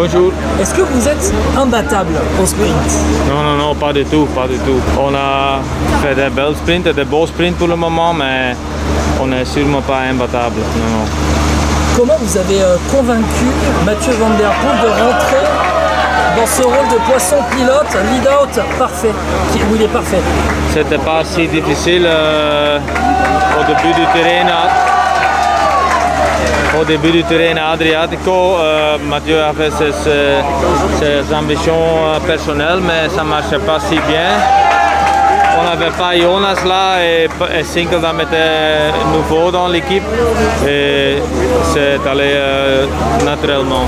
Bonjour. Est-ce que vous êtes imbattable au sprint Non, non, non, pas du tout, pas du tout. On a fait des belles sprints et des beaux sprints pour le moment, mais on n'est sûrement pas imbattable. Non, non. Comment vous avez euh, convaincu Mathieu Van Der Poel de rentrer dans ce rôle de poisson pilote, lead-out parfait, où il est parfait? C'était pas si difficile euh, au début du terrain. Au début du terrain Adriatico, euh, Mathieu a fait ses, ses- ses ambitions euh, personnelles, mais ça ne marchait pas si bien. On n'avait pas Jonas là et, et Sinkeldam était nouveau dans l'équipe et c'est allé euh, naturellement.